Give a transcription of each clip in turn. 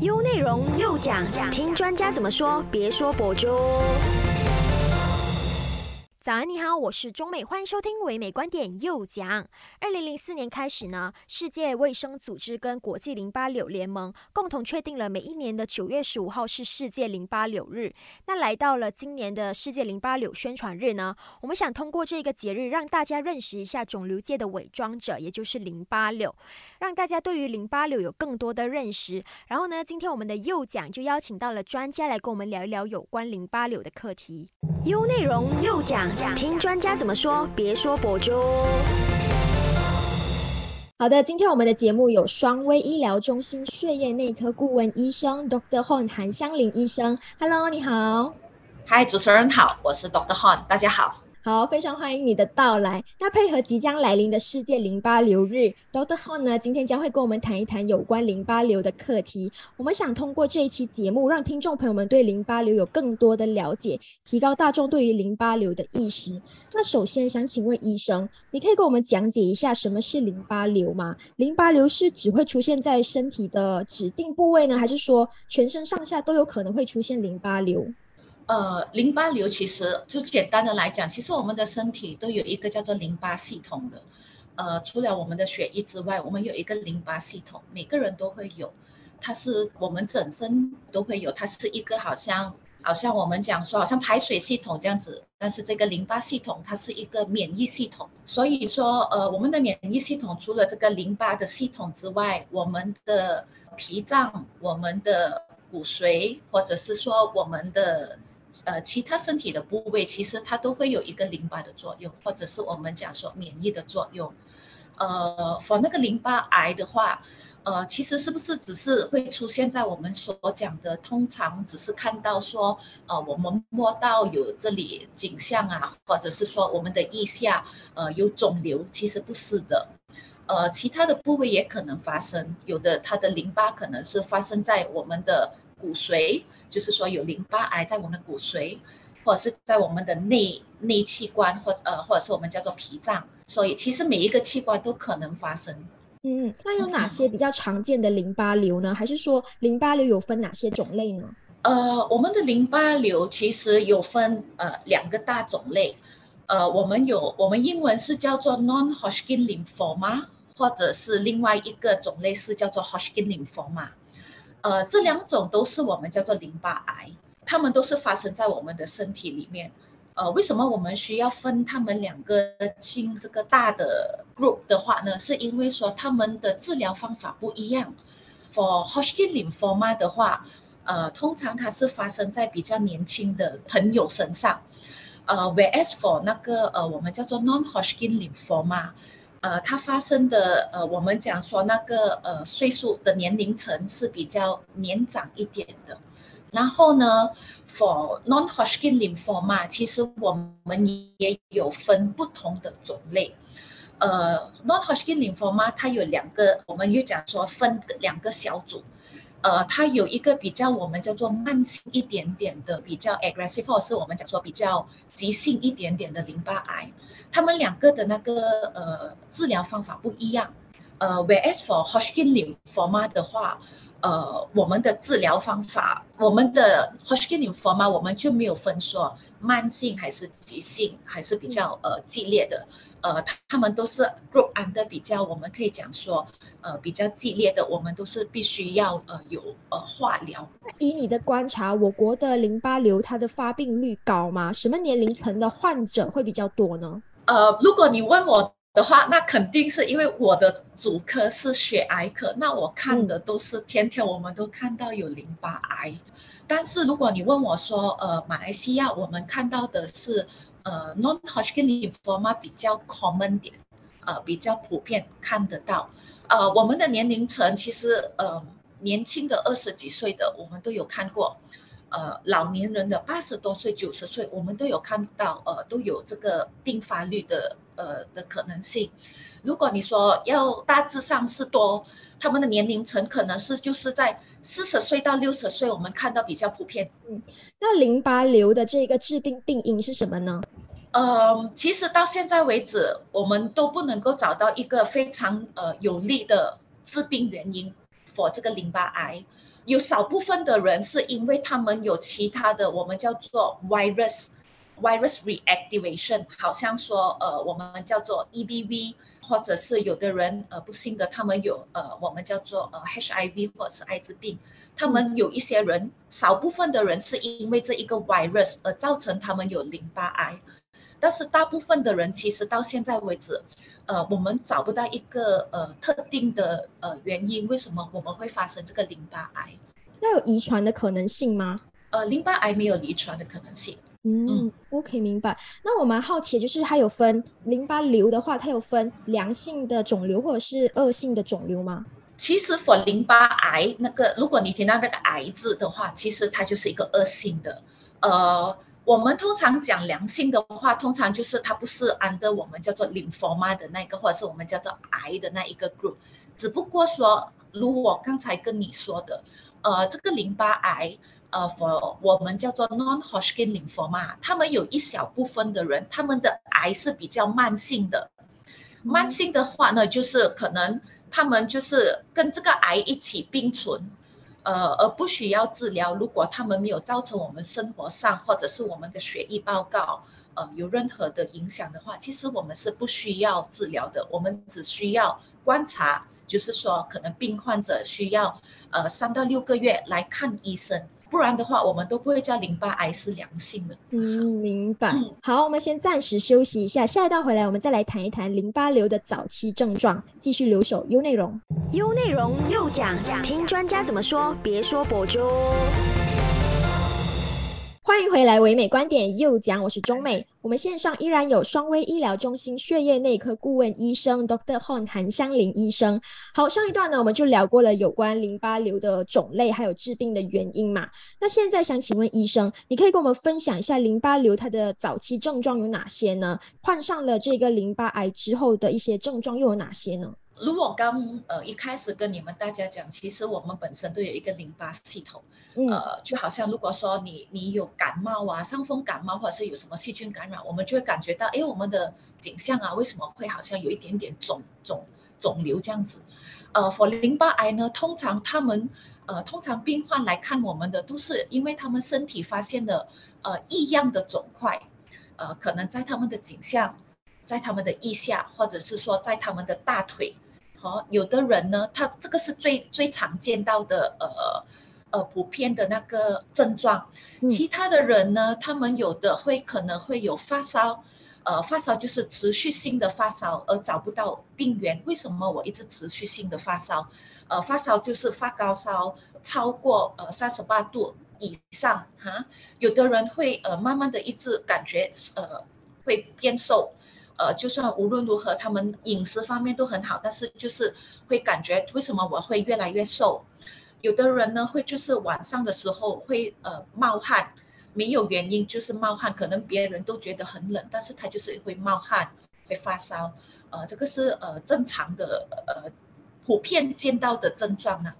优内容又讲，听专家怎么说，别说博主。早安，你好，我是中美，欢迎收听唯美观点又讲。二零零四年开始呢，世界卫生组织跟国际淋巴瘤联盟共同确定了每一年的九月十五号是世界淋巴瘤日。那来到了今年的世界淋巴瘤宣传日呢，我们想通过这个节日让大家认识一下肿瘤界的伪装者，也就是淋巴瘤，让大家对于淋巴瘤有更多的认识。然后呢，今天我们的又讲就邀请到了专家来跟我们聊一聊有关淋巴瘤的课题。优内容又讲。听专家怎么说，别说博主。好的，今天我们的节目有双威医疗中心血液内科顾问医生 Dr. Hon 韩香林医生。Hello，你好。嗨，主持人好，我是 Dr. Hon，大家好。好，非常欢迎你的到来。那配合即将来临的世界淋巴瘤日，Doctor h o n 呢，今天将会跟我们谈一谈有关淋巴瘤的课题。我们想通过这一期节目，让听众朋友们对淋巴瘤有更多的了解，提高大众对于淋巴瘤的意识。那首先想请问医生，你可以跟我们讲解一下什么是淋巴瘤吗？淋巴瘤是只会出现在身体的指定部位呢，还是说全身上下都有可能会出现淋巴瘤？呃，淋巴瘤其实就简单的来讲，其实我们的身体都有一个叫做淋巴系统的。呃，除了我们的血液之外，我们有一个淋巴系统，每个人都会有，它是我们整身都会有，它是一个好像好像我们讲说好像排水系统这样子，但是这个淋巴系统它是一个免疫系统，所以说呃，我们的免疫系统除了这个淋巴的系统之外，我们的脾脏、我们的骨髓，或者是说我们的。呃，其他身体的部位其实它都会有一个淋巴的作用，或者是我们讲说免疫的作用。呃发那个淋巴癌的话，呃，其实是不是只是会出现在我们所讲的，通常只是看到说，呃，我们摸到有这里景象啊，或者是说我们的腋下呃有肿瘤，其实不是的。呃，其他的部位也可能发生，有的它的淋巴可能是发生在我们的。骨髓就是说有淋巴癌在我们的骨髓，或者是在我们的内内器官，或呃或者是我们叫做脾脏，所以其实每一个器官都可能发生。嗯，那有哪些比较常见的淋巴瘤呢？还是说淋巴瘤有分哪些种类呢？呃，我们的淋巴瘤其实有分呃两个大种类，呃，我们有我们英文是叫做 non-Hodgkin lymphoma，或者是另外一个种类是叫做 Hodgkin lymphoma。呃，这两种都是我们叫做淋巴癌，它们都是发生在我们的身体里面。呃，为什么我们需要分它们两个进这个大的 group 的话呢？是因为说他们的治疗方法不一样。For Hodgkin lymphoma 的话，呃，通常它是发生在比较年轻的朋友身上。呃，Whereas for 那个呃，我们叫做 non-Hodgkin lymphoma。呃，它发生的呃，我们讲说那个呃岁数的年龄层是比较年长一点的。然后呢，for non-Hodgkin lymphoma，其实我们也有分不同的种类。呃，non-Hodgkin lymphoma 它有两个，我们又讲说分两个小组。呃，它有一个比较我们叫做慢性一点点的，比较 aggressive，或是我们讲说比较急性一点点的淋巴癌，他们两个的那个呃治疗方法不一样。呃，whereas for Hodgkin lymphoma 的话。呃，我们的治疗方法，我们的 Hodgkin lymphoma 我们就没有分说慢性还是急性，还是比较呃激烈的，呃，他们都是 group under 比较，我们可以讲说，呃，比较激烈的，我们都是必须要呃有呃化疗。以你的观察，我国的淋巴瘤它的发病率高吗？什么年龄层的患者会比较多呢？呃，如果你问我。的话，那肯定是因为我的主科是血癌科，那我看的都是天天我们都看到有淋巴癌。但是如果你问我说，呃，马来西亚我们看到的是，呃，non-Hodgkin lymphoma 比较 common 点，呃，比较普遍看得到。呃，我们的年龄层其实，呃，年轻的二十几岁的我们都有看过。呃，老年人的八十多岁、九十岁，我们都有看到，呃，都有这个并发率的，呃的可能性。如果你说要大致上是多，他们的年龄层可能是就是在四十岁到六十岁，我们看到比较普遍。嗯，那淋巴瘤的这个致病病因是什么呢？呃，其实到现在为止，我们都不能够找到一个非常呃有力的致病原因，for 这个淋巴癌。有少部分的人是因为他们有其他的，我们叫做 virus。Virus reactivation 好像说，呃，我们叫做 EBV，或者是有的人，呃，不幸的，他们有，呃，我们叫做呃 HIV 或者是艾滋病，他们有一些人，少部分的人是因为这一个 virus 而造成他们有淋巴癌，但是大部分的人其实到现在为止，呃，我们找不到一个呃特定的呃原因，为什么我们会发生这个淋巴癌？那有遗传的可能性吗？呃，淋巴癌没有遗传的可能性。嗯，OK，明白。那我蛮好奇，就是它有分淋巴瘤的话，它有分良性的肿瘤或者是恶性的肿瘤吗？其实，for 淋巴癌那个，如果你听到那个癌字的话，其实它就是一个恶性的。呃，我们通常讲良性的话，通常就是它不是 under 我们叫做 lymphoma 的那个，或者是我们叫做癌的那一个 group。只不过说，如我刚才跟你说的，呃，这个淋巴癌。呃，for 我们叫做 non-Hodgkin lymphoma，他们有一小部分的人，他们的癌是比较慢性的。慢性的话呢，就是可能他们就是跟这个癌一起并存，呃，而不需要治疗。如果他们没有造成我们生活上或者是我们的血液报告，呃，有任何的影响的话，其实我们是不需要治疗的。我们只需要观察，就是说可能病患者需要呃三到六个月来看医生。不然的话，我们都不会叫淋巴癌是良性的。嗯，明白。好，我们先暂时休息一下，下一段回来我们再来谈一谈淋巴瘤的早期症状。继续留守优内容，优内容又讲讲，听专家怎么说，别说博主。欢迎回来，唯美观点又讲，我是中美。我们线上依然有双威医疗中心血液内科顾问医生 Dr. Hon 韩香林医生。好，上一段呢，我们就聊过了有关淋巴瘤的种类，还有治病的原因嘛。那现在想请问医生，你可以跟我们分享一下淋巴瘤它的早期症状有哪些呢？患上了这个淋巴癌之后的一些症状又有哪些呢？如果刚呃一开始跟你们大家讲，其实我们本身都有一个淋巴系统，呃，就好像如果说你你有感冒啊，伤风感冒或者是有什么细菌感染，我们就会感觉到，哎，我们的景象啊，为什么会好像有一点点肿肿肿瘤这样子？呃，for 淋巴癌呢，通常他们呃通常病患来看我们的，都是因为他们身体发现了呃异样的肿块，呃，可能在他们的颈项，在他们的腋下，或者是说在他们的大腿。好，有的人呢，他这个是最最常见到的，呃呃，普遍的那个症状。其他的人呢，他们有的会可能会有发烧，呃，发烧就是持续性的发烧，而找不到病源。为什么我一直持续性的发烧？呃，发烧就是发高烧超过呃三十八度以上哈。有的人会呃慢慢的一直感觉呃会变瘦。呃，就算无论如何，他们饮食方面都很好，但是就是会感觉为什么我会越来越瘦？有的人呢会就是晚上的时候会呃冒汗，没有原因就是冒汗，可能别人都觉得很冷，但是他就是会冒汗，会发烧，呃，这个是呃正常的呃普遍见到的症状呢。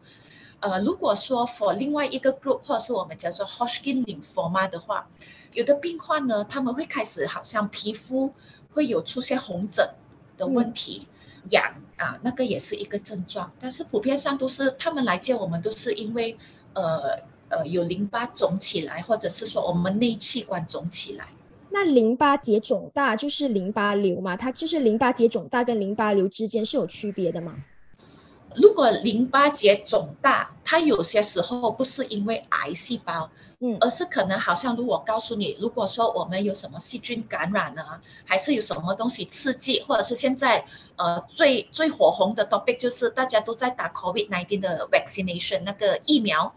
呃，如果说 for 另外一个 group 或是我们叫做 Hodgkin lymphoma 的话，有的病患呢他们会开始好像皮肤。会有出现红疹的问题，痒啊，那个也是一个症状。但是普遍上都是他们来见我们，都是因为呃呃有淋巴肿起来，或者是说我们内器官肿起来。那淋巴结肿大就是淋巴瘤嘛？它就是淋巴结肿大跟淋巴瘤之间是有区别的吗？如果淋巴结肿大，它有些时候不是因为癌细胞，嗯，而是可能好像如果告诉你，如果说我们有什么细菌感染呢，还是有什么东西刺激，或者是现在呃最最火红的 topic 就是大家都在打 COVID-19 的 vaccination 那个疫苗，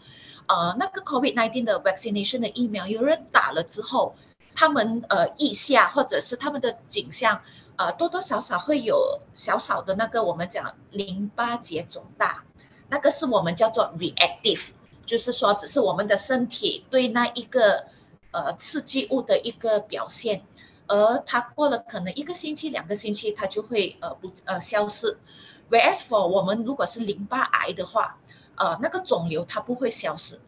呃，那个 COVID-19 的 vaccination 的疫苗，有人打了之后，他们呃腋下或者是他们的颈项。呃，多多少少会有小小的那个我们讲淋巴结肿大，那个是我们叫做 reactive，就是说只是我们的身体对那一个呃刺激物的一个表现，而它过了可能一个星期、两个星期，它就会呃不呃消失。Whereas for 我们如果是淋巴癌的话，呃那个肿瘤它不会消失，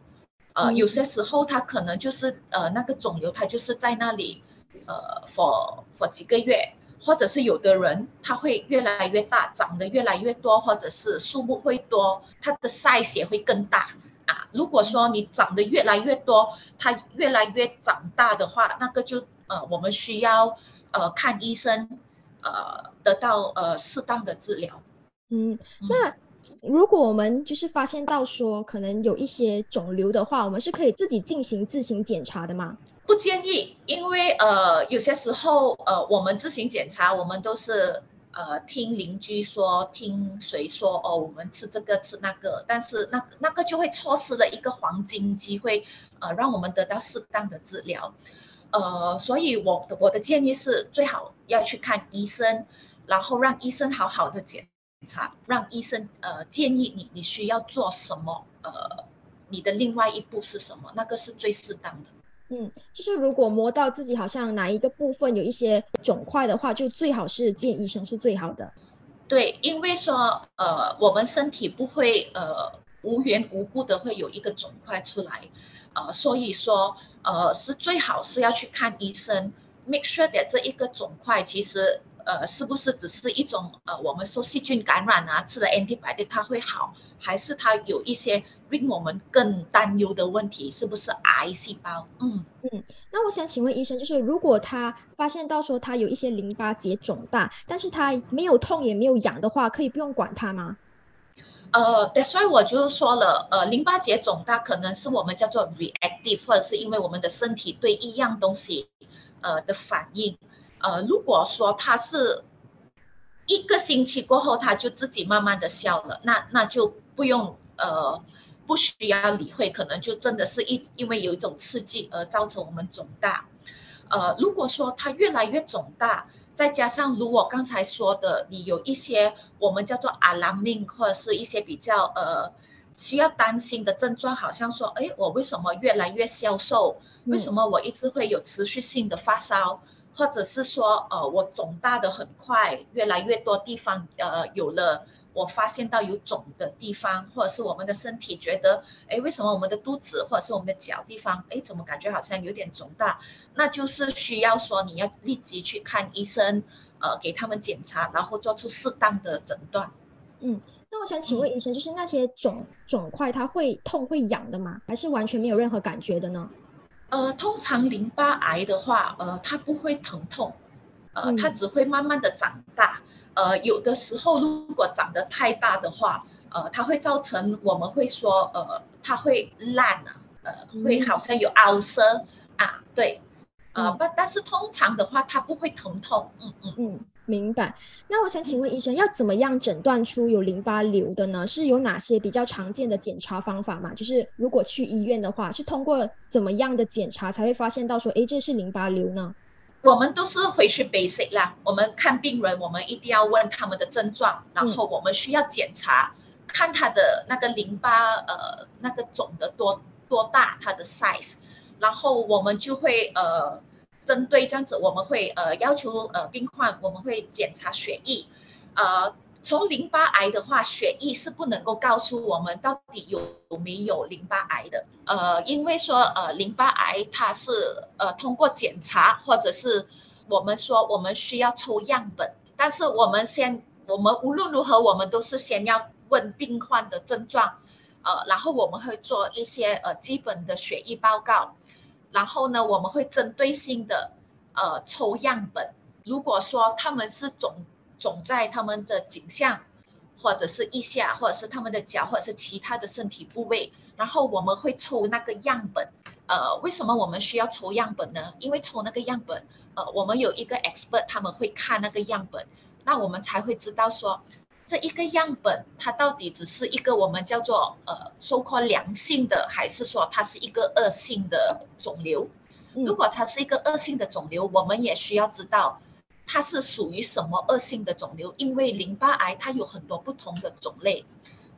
呃有些时候它可能就是呃那个肿瘤它就是在那里呃 for for 几个月。或者是有的人他会越来越大，长得越来越多，或者是数目会多，它的 size 也会更大。啊。如果说你长得越来越多，它越来越长大的话，那个就呃我们需要呃看医生，呃得到呃适当的治疗。嗯，那如果我们就是发现到说可能有一些肿瘤的话，我们是可以自己进行自行检查的吗？不建议，因为呃有些时候呃我们自行检查，我们都是呃听邻居说，听谁说哦，我们吃这个吃那个，但是那那个就会错失了一个黄金机会，呃让我们得到适当的治疗，呃所以我的我的建议是最好要去看医生，然后让医生好好的检查，让医生呃建议你你需要做什么，呃你的另外一步是什么，那个是最适当的。嗯，就是如果摸到自己好像哪一个部分有一些肿块的话，就最好是见医生是最好的。对，因为说呃，我们身体不会呃无缘无故的会有一个肿块出来，呃，所以说呃是最好是要去看医生，make sure that 这一个肿块其实。呃，是不是只是一种呃，我们说细菌感染啊，吃了 antibiotic 它会好，还是它有一些令我们更担忧的问题？是不是癌细胞？嗯嗯。那我想请问医生，就是如果他发现到说他有一些淋巴结肿大，但是他没有痛也没有痒的话，可以不用管它吗？呃，That's why 我就是说了，呃，淋巴结肿大可能是我们叫做 reactive，或者是因为我们的身体对一样东西呃的反应。呃，如果说他是一个星期过后，他就自己慢慢的消了，那那就不用呃不需要理会，可能就真的是一因为有一种刺激而造成我们肿大。呃，如果说它越来越肿大，再加上如我刚才说的，你有一些我们叫做 alarming 或者是一些比较呃需要担心的症状，好像说，哎，我为什么越来越消瘦？为什么我一直会有持续性的发烧？或者是说，呃，我肿大的很快，越来越多地方，呃，有了，我发现到有肿的地方，或者是我们的身体觉得，哎，为什么我们的肚子或者是我们的脚地方，哎，怎么感觉好像有点肿大？那就是需要说你要立即去看医生，呃，给他们检查，然后做出适当的诊断。嗯，那我想请问医生，就是那些肿肿块，它会痛会痒的吗？还是完全没有任何感觉的呢？呃，通常淋巴癌的话，呃，它不会疼痛，呃，它只会慢慢的长大，呃，有的时候如果长得太大的话，呃，它会造成我们会说，呃，它会烂啊，呃，会好像有凹色啊，对，呃，不，但是通常的话，它不会疼痛，嗯嗯。嗯。明白。那我想请问医生，要怎么样诊断出有淋巴瘤的呢？是有哪些比较常见的检查方法吗？就是如果去医院的话，是通过怎么样的检查才会发现到说，哎，这是淋巴瘤呢？我们都是回去 basic 啦。我们看病人，我们一定要问他们的症状，然后我们需要检查，看他的那个淋巴呃那个肿的多多大，它的 size，然后我们就会呃。针对这样子，我们会呃要求呃病患，我们会检查血液，呃，从淋巴癌的话，血液是不能够告诉我们到底有没有淋巴癌的，呃，因为说呃淋巴癌它是呃通过检查或者是我们说我们需要抽样本，但是我们先我们无论如何我们都是先要问病患的症状，呃，然后我们会做一些呃基本的血液报告。然后呢，我们会针对性的呃抽样本。如果说他们是肿肿在他们的颈项，或者是腋下，或者是他们的脚，或者是其他的身体部位，然后我们会抽那个样本。呃，为什么我们需要抽样本呢？因为抽那个样本，呃，我们有一个 expert 他们会看那个样本，那我们才会知道说。这一个样本，它到底只是一个我们叫做呃收获良性的，还是说它是一个恶性的肿瘤？如果它是一个恶性的肿瘤，我们也需要知道它是属于什么恶性的肿瘤，因为淋巴癌它有很多不同的种类，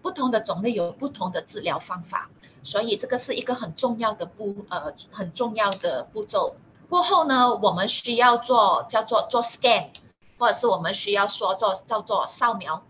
不同的种类有不同的治疗方法，所以这个是一个很重要的步呃很重要的步骤。过后呢，我们需要做叫做做 scan。或者是我们需要说做叫做扫描，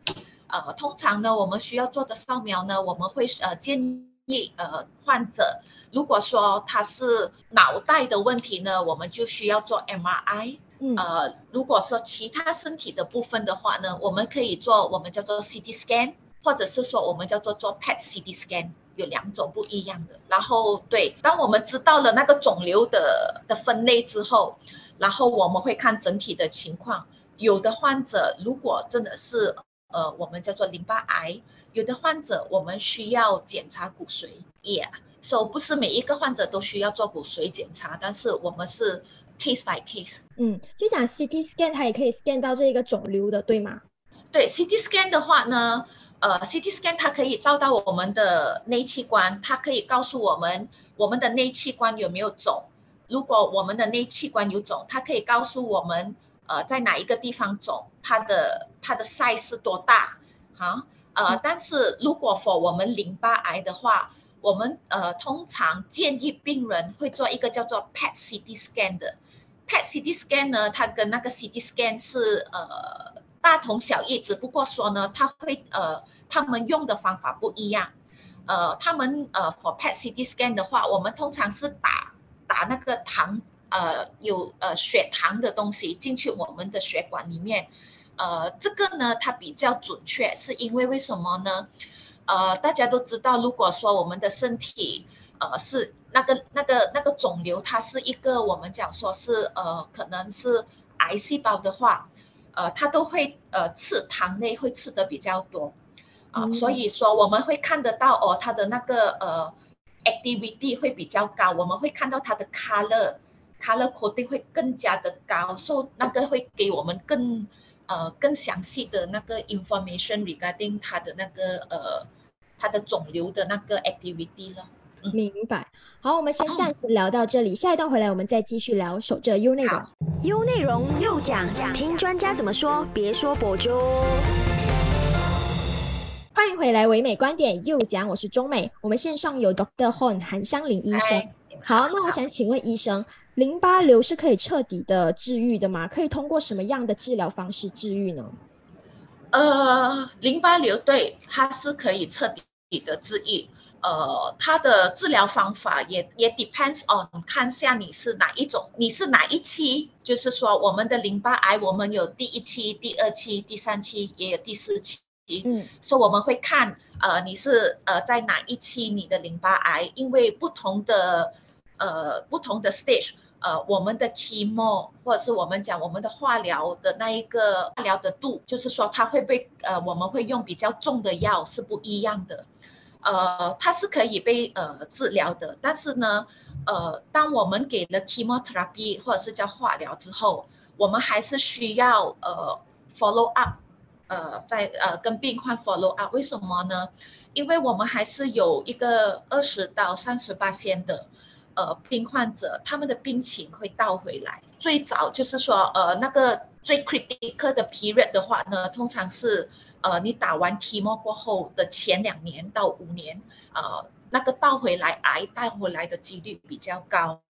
呃，通常呢，我们需要做的扫描呢，我们会呃建议呃患者，如果说他是脑袋的问题呢，我们就需要做 MRI，呃，如果说其他身体的部分的话呢，我们可以做我们叫做 CT scan，或者是说我们叫做做 PET CT scan，有两种不一样的。然后对，当我们知道了那个肿瘤的的分类之后，然后我们会看整体的情况。有的患者如果真的是呃我们叫做淋巴癌，有的患者我们需要检查骨髓，Yeah，所以不是每一个患者都需要做骨髓检查，但是我们是 case by case。嗯，就讲 CT scan 它也可以 scan 到这一个肿瘤的，对吗？对，CT scan 的话呢，呃，CT scan 它可以照到我们的内器官，它可以告诉我们我们的内器官有没有肿。如果我们的内器官有肿，它可以告诉我们。呃，在哪一个地方肿，它的它的 size 是多大？哈，呃，但是如果 for 我们淋巴癌的话，我们呃通常建议病人会做一个叫做 PET CT scan 的。PET CT scan 呢，它跟那个 CT scan 是呃大同小异，只不过说呢，它会呃他们用的方法不一样。呃，他们呃 for PET CT scan 的话，我们通常是打打那个糖。呃，有呃血糖的东西进去我们的血管里面，呃，这个呢它比较准确，是因为为什么呢？呃，大家都知道，如果说我们的身体呃是那个那个那个肿瘤，它是一个我们讲说是呃可能是癌细胞的话，呃，它都会呃吃糖类会吃的比较多啊，所以说我们会看得到哦，它的那个呃 activity 会比较高，我们会看到它的 color。Color coding 会更加的高，所以那个会给我们更呃更详细的那个 information regarding 它的那个呃它的肿瘤的那个 activity 了。明白。好，我们先暂时聊到这里，下一段回来我们再继续聊。守着 U 内容，U 内容又讲讲，听专家怎么说，别说博主。欢迎回来，唯美观点又讲，我是中美。我们线上有 Doctor Hon 韩香林医生。好，那我想请问医生。淋巴瘤是可以彻底的治愈的吗？可以通过什么样的治疗方式治愈呢？呃，淋巴瘤对它是可以彻底的治愈。呃，它的治疗方法也也 depends on 看下你是哪一种，你是哪一期？就是说我们的淋巴癌，我们有第一期、第二期、第三期，也有第四期。嗯，所以我们会看呃你是呃在哪一期你的淋巴癌，因为不同的呃不同的 stage。呃，我们的 chemo 或者是我们讲我们的化疗的那一个化疗的度，就是说它会被呃，我们会用比较重的药是不一样的，呃，它是可以被呃治疗的，但是呢，呃，当我们给了 chemotherapy 或者是叫化疗之后，我们还是需要呃 follow up，呃，在呃跟病患 follow up，为什么呢？因为我们还是有一个二十到三十八先的。呃，病患者他们的病情会倒回来。最早就是说，呃，那个最 critical 的 period 的话呢，通常是呃，你打完 chemo 过后的前两年到五年，呃，那个倒回来癌带回来的几率比较高。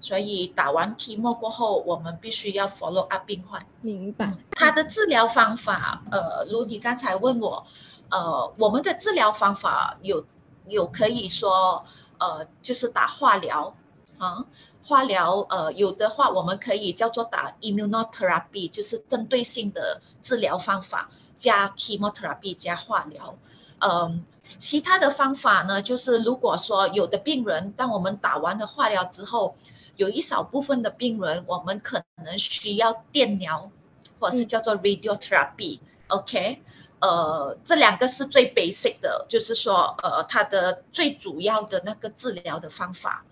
所以打完 chemo 过后，我们必须要 follow up 病患。明白。他的治疗方法，呃，如你刚才问我，呃，我们的治疗方法有有可以说。呃，就是打化疗，啊，化疗，呃，有的话我们可以叫做打 immunotherapy，就是针对性的治疗方法，加 chemotherapy 加化疗，嗯，其他的方法呢，就是如果说有的病人，当我们打完了化疗之后，有一少部分的病人，我们可能需要电疗，或是叫做 radiotherapy，OK。呃，这两个是最 basic 的，就是说，呃，它的最主要的那个治疗的方法。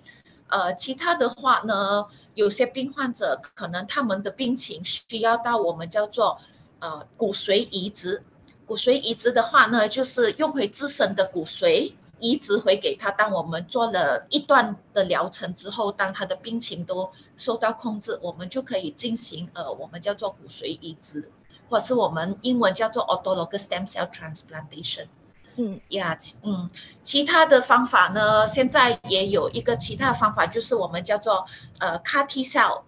呃，其他的话呢，有些病患者可能他们的病情需要到我们叫做呃骨髓移植。骨髓移植的话呢，就是用回自身的骨髓移植回给他。当我们做了一段的疗程之后，当他的病情都受到控制，我们就可以进行呃我们叫做骨髓移植。或是我们英文叫做 autologous stem cell transplantation，嗯呀，嗯，其他的方法呢，现在也有一个其他的方法，就是我们叫做呃 CAR T cell，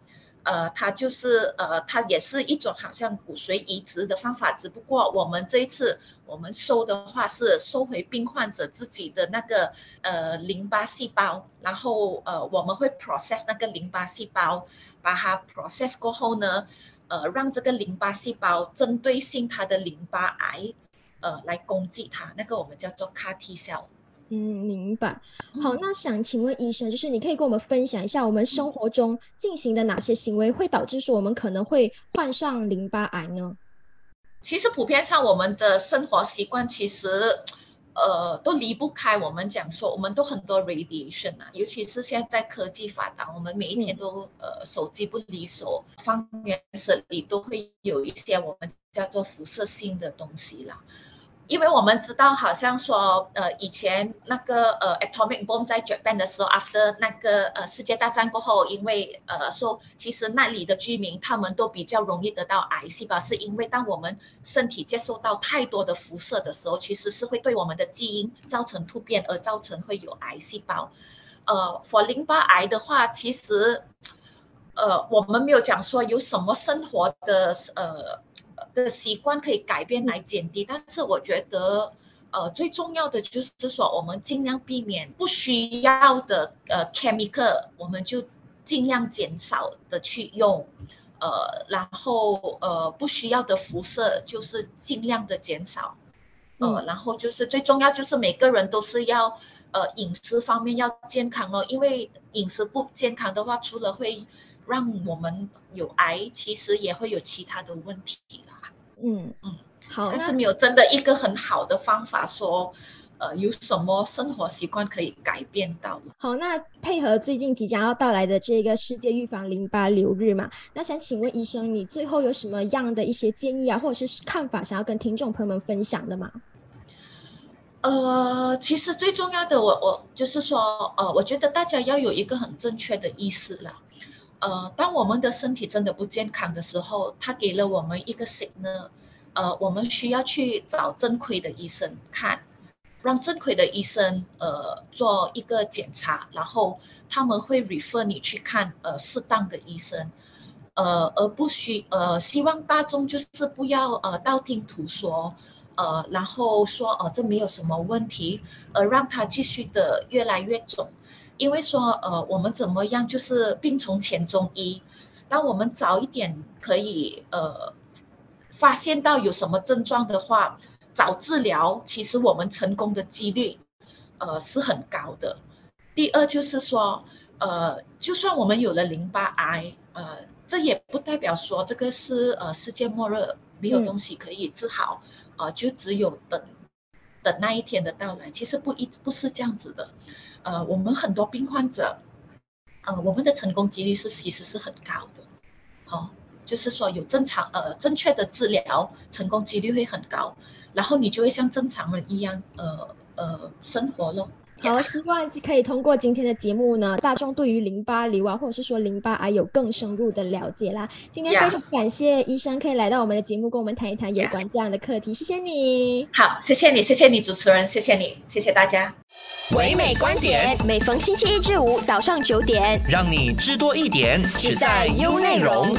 呃，它就是呃，它也是一种好像骨髓移植的方法，只不过我们这一次我们收的话是收回病患者自己的那个呃淋巴细胞，然后呃我们会 process 那个淋巴细胞，把它 process 过后呢。呃，让这个淋巴细胞针对性它的淋巴癌，呃，来攻击它，那个我们叫做 CAR T cell。嗯，明白。好，那想请问医生，就是你可以跟我们分享一下，我们生活中进行的哪些行为会导致说我们可能会患上淋巴癌呢？其实普遍上我们的生活习惯其实。呃，都离不开我们讲说，我们都很多 radiation 啊，尤其是现在科技发达，我们每一天都呃手机不离手，方圆十里都会有一些我们叫做辐射性的东西啦。因为我们知道，好像说，呃，以前那个呃，atomic bomb 在 Japan 的时候，after 那个呃世界大战过后，因为呃说，其实那里的居民他们都比较容易得到癌细胞，是因为当我们身体接受到太多的辐射的时候，其实是会对我们的基因造成突变，而造成会有癌细胞。呃，for 淋巴癌的话，其实，呃，我们没有讲说有什么生活的呃。的习惯可以改变来减低，但是我觉得，呃，最重要的就是说，我们尽量避免不需要的呃 chemical，我们就尽量减少的去用，呃，然后呃不需要的辐射就是尽量的减少，呃，然后就是最重要就是每个人都是要呃饮食方面要健康哦，因为饮食不健康的话，除了会让我们有癌，其实也会有其他的问题啦。嗯嗯，好，但是没有真的一个很好的方法说，呃，有什么生活习惯可以改变到好，那配合最近即将要到来的这个世界预防淋巴瘤日嘛，那想请问医生，你最后有什么样的一些建议啊，或者是看法，想要跟听众朋友们分享的吗？呃，其实最重要的，我我就是说，呃，我觉得大家要有一个很正确的意识了。呃，当我们的身体真的不健康的时候，他给了我们一个 signal，呃，我们需要去找正规的医生看，让正规的医生呃做一个检查，然后他们会 refer 你去看呃适当的医生，呃，而不需呃希望大众就是不要呃道听途说，呃，然后说哦这没有什么问题，而让他继续的越来越肿。因为说，呃，我们怎么样，就是病从浅中医。当我们早一点可以，呃，发现到有什么症状的话，早治疗，其实我们成功的几率，呃，是很高的。第二就是说，呃，就算我们有了淋巴癌，呃，这也不代表说这个是呃世界末日，没有东西可以治好，呃，就只有等。等那一天的到来，其实不一不是这样子的，呃，我们很多病患者，呃，我们的成功几率是其实是很高的，哦，就是说有正常呃正确的治疗，成功几率会很高，然后你就会像正常人一样，呃呃生活咯。好，希望可以通过今天的节目呢，大众对于淋巴瘤啊，或者是说淋巴癌有更深入的了解啦。今天非常感谢医生可以来到我们的节目，跟我们谈一谈有关这样的课题。谢谢你。好，谢谢你，谢谢你主持人，谢谢你，谢谢大家。唯美观点，每逢星期一至五早上九点，让你知多一点，只在优内容。